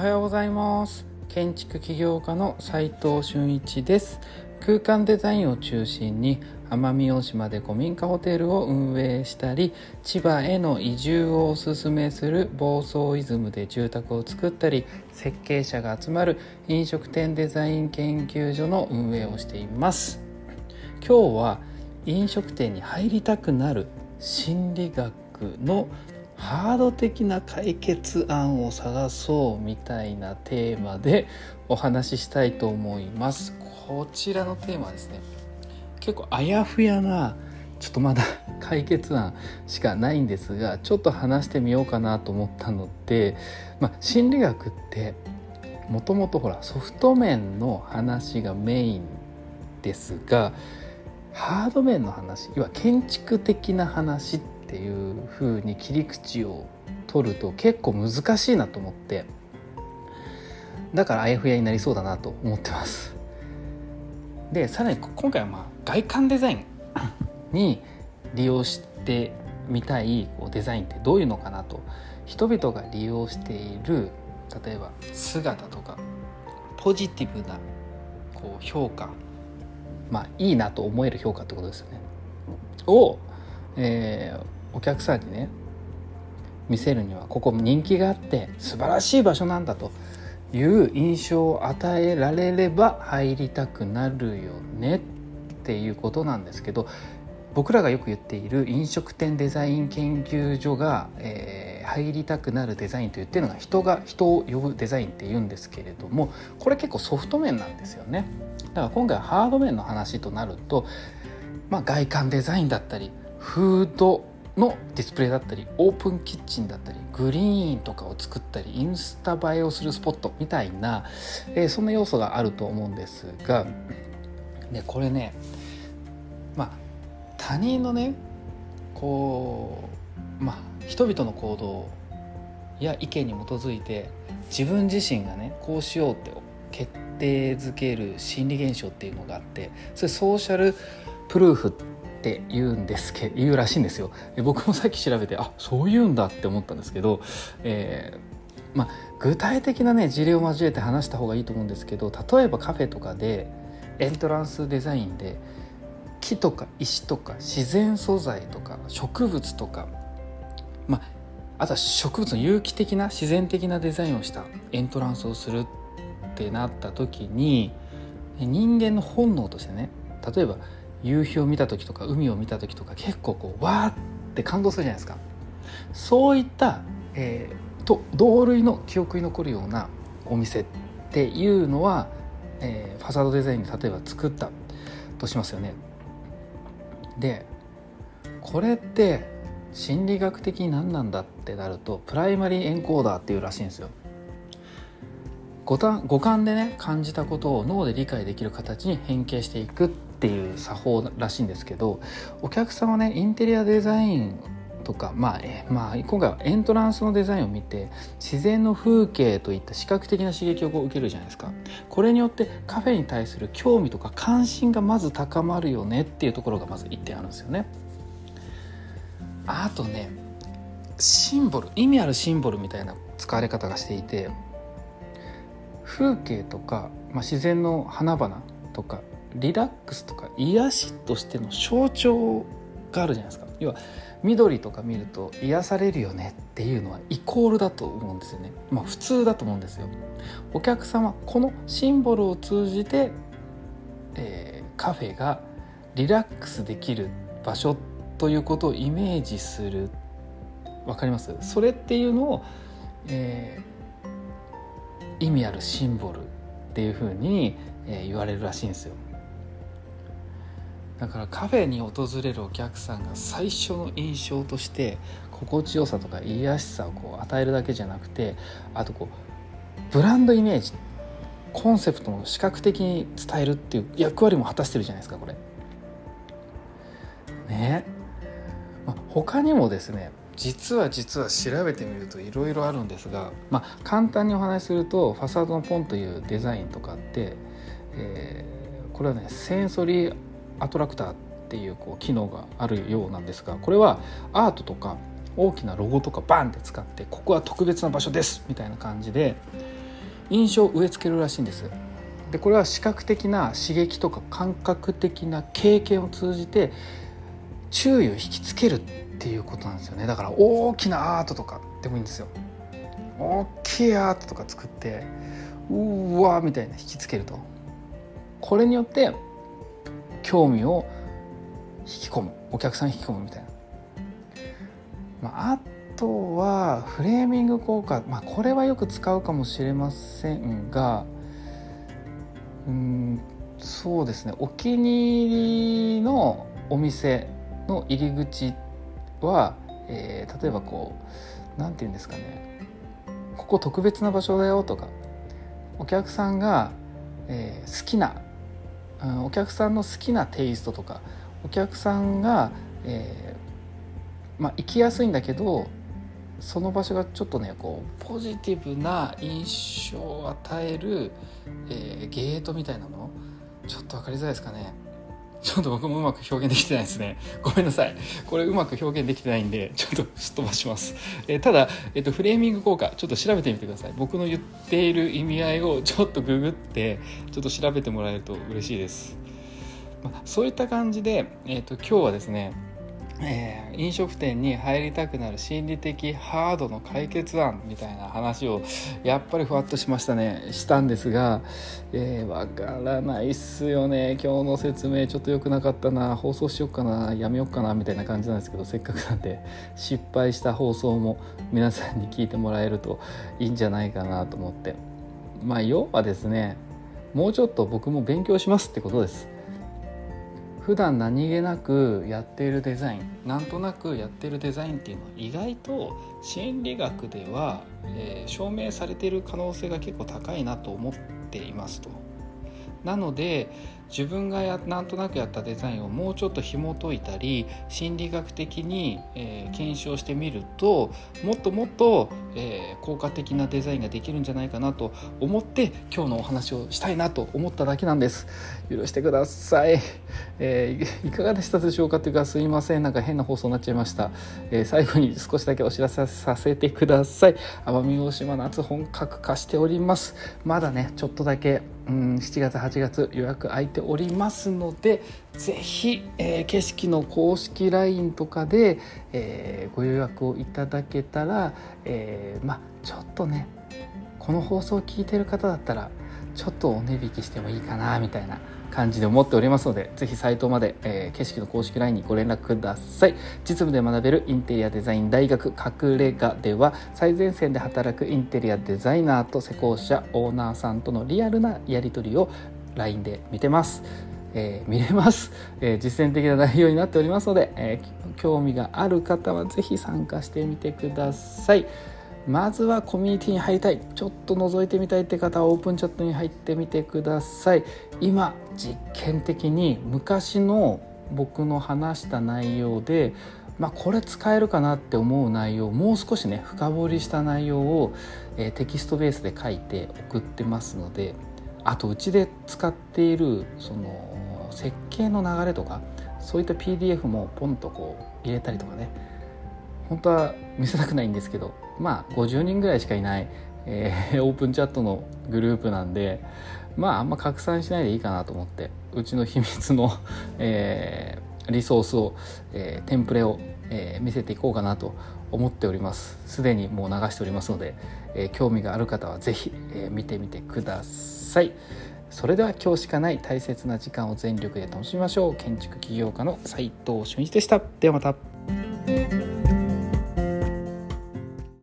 はようございます。建築起業家の斉藤俊一です。空間デザインを中心に奄美大島で古民家ホテルを運営したり千葉への移住をおすすめする房総イズムで住宅を作ったり設計者が集まる飲食店デザイン研究所の運営をしています。今日は飲食店に入りたくなる心理学のハード的な解決案を探そうみたいなテーマでお話ししたいと思います。こちらのテーマはですね結構あやふやなちょっとまだ解決案しかないんですがちょっと話してみようかなと思ったので、まあ、心理学ってもともとほらソフト面の話がメインですがハード面の話要は建築的な話ってっていう風に切り口を取ると結構難しいなと思って。だからあやふやになりそうだなと思ってます。でさらに今回はまあ外観デザインに利用してみたいこうデザインってどういうのかなと。人々が利用している例えば姿とかポジティブなこう評価。まあいいなと思える評価ってことですよね。を、えー、お客さんにね見せるにはここ人気があって素晴らしい場所なんだという印象を与えられれば入りたくなるよねっていうことなんですけど僕らがよく言っている飲食店デザイン研究所が、えー、入りたくなるデザインと言ってるのが人が人を呼ぶデザインって言うんですけれどもこれ結構ソフト面なんですよね。だから今回はハード面の話となると、まあ、外観デザインだったりフードのディスプレイだったりオープンキッチンだったりグリーンとかを作ったりインスタ映えをするスポットみたいな、えー、そんな要素があると思うんですがでこれねまあ他人のねこうまあ人々の行動や意見に基づいて自分自身がねこうしようって決定づける心理現象っていうのがあってそれソーシャルプルーフっって言うんですけ言うらしいんですよ。僕もさっき調べてあそう言うんだって思ったんですけど、えー、まあ、具体的なね事例を交えて話した方がいいと思うんですけど例えばカフェとかでエントランスデザインで木とか石とか自然素材とか植物とか、まあ、あとは植物の有機的な自然的なデザインをしたエントランスをするってなった時に人間の本能としてね例えば夕日を見た時とか海を見た時とか結構こうわーって感動するじゃないですか。そういった、えー、と同類の記憶に残るようなお店っていうのは、えー、ファサードデザインで例えば作ったとしますよね。でこれって心理学的に何なんだってなるとプライマリーエンコーダーっていうらしいんですよ。五感でね感じたことを脳で理解できる形に変形していくっていう作法らしいんですけどお客さんはねインテリアデザインとか、まあ、えまあ今回はエントランスのデザインを見て自然の風景といった視覚的な刺激を受けるじゃないですか。これによってカフェに対する興味とか関心がまず高まるよねっていうところがまず1点あるんですよね。あとねシンボル意味あるシンボルみたいな使われ方がしていて風景とか、まあ、自然の花々とかリラックスとか癒しとしての象徴があるじゃないですか。要は緑とか見ると癒されるよねっていうのはイコールだと思うんですよね。まあ普通だと思うんですよ。お客様このシンボルを通じて、えー、カフェがリラックスできる場所ということをイメージする。わかります？それっていうのを、えー、意味あるシンボルっていうふうに、えー、言われるらしいんですよ。だからカフェに訪れるお客さんが最初の印象として心地よさとか癒やしさをこう与えるだけじゃなくてあとこうブランドイメージコンセプトを視覚的に伝えるっていう役割も果たしてるじゃないですかこれ。ねまあ、他にもですね実は実は調べてみるといろいろあるんですが、まあ、簡単にお話しするとファサードのポンというデザインとかって、えー、これはねセンソリーアトラクターっていうこう機能があるようなんですがこれはアートとか大きなロゴとかバンって使ってここは特別な場所ですみたいな感じで、印象を植え付けるらしいんです。でこれは視覚的な刺激とか感覚的な経験を通じて注意を引きつけるっていうことなんですよね。だから大きなアートとかでもいいんですよ。大きいアートとか作ってうわみたいな引きつけると。これによって興味を引き込むお客さん引き込むみたいな、まあ、あとはフレーミング効果、まあ、これはよく使うかもしれませんがうんそうですね。お気に入りのお店の入り口は、えー、例えばこう何て言うんですかね。ここ特別な場所だよとかお客さんが、えー、好きな、うん、お客さんの好きなテイストとかお客さんが、えー、まあ、行きやすいんだけどその場所がちょっとねこうポジティブな印象を与える、えー、ゲートみたいなの？ちょっと分かりづらいですかね。ちょっと僕もうまく表現できてないですね。ごめんなさい。これうまく表現できてないんで、ちょっとすっ飛ばします。えー、ただ、えっ、ー、と、フレーミング効果、ちょっと調べてみてください。僕の言っている意味合いをちょっとググって、ちょっと調べてもらえると嬉しいです。まあ、そういった感じで、えっ、ー、と、今日はですね、えー、飲食店に入りたくなる心理的ハードの解決案みたいな話をやっぱりふわっとしましたね。したんですが、えー、わからないっすよね。今日の説明ちょっと良くなかったな。放送しよっかな。やめよっかな。みたいな感じなんですけどせっかくなんで失敗した放送も皆さんに聞いてもらえるといいんじゃないかなと思って。まあ要はですねもうちょっと僕も勉強しますってことです。普段何気なくやっているデザインなんとなくやっているデザインっていうのは意外と心理学では、えー、証明されている可能性が結構高いなと思っていますと。なので自分がやなんとなくやったデザインをもうちょっと紐解いたり心理学的に、えー、検証してみるともっともっと、えー、効果的なデザインができるんじゃないかなと思って今日のお話をしたいなと思っただけなんです。許してください、えー、いかがでしたでしょうかというかすいません。なんか変な放送になっちゃいました、え最後に少しだけお知らせさせてください。奄美大島夏本格化しております。まだねちょっとだけうん7月8月予約空いてておりますので是非、えー、景色の公式 LINE とかで、えー、ご予約をいただけたら、えー、まあちょっとねこの放送を聞いてる方だったらちょっとお値引きしてもいいかなみたいな感じで思っておりますのでぜひサイトまで、えー、景色の公式 LINE にご連絡ください。実務で学べるインテリアデザイン大学隠れ家では最前線で働くインテリアデザイナーと施工者オーナーさんとのリアルなやり取りを LINE で見てます。えー、見れます、えー、実践的な内容になっておりますので、えー、興味がある方は是非参加してみてください。まずはコミュニティに入りたい。ちょっと覗いてみたいって方はオープンチャットに入ってみてください。今実験的に昔の僕の話した内容でまあ、これ使えるかなって思う内容もう少しね深掘りした内容を、えー、テキストベースで書いて送ってますのであとうちで使っているその設計の流れとかそういった PDF もポンとこう入れたりとかね。本当は見せたくないんですけどまあ50人ぐらいしかいない、えー、オープンチャットのグループなんでまああんま拡散しないでいいかなと思ってうちの秘密の、えー、リソースを、えー、テンプレを、えー、見せていこうかなと思っております。すでにもう流しておりますので、えー、興味がある方は是非、えー、見てみてください。それでは今日しかない大切な時間を全力で楽しみましょう。建築起業家の斉藤俊一でした。ではまた。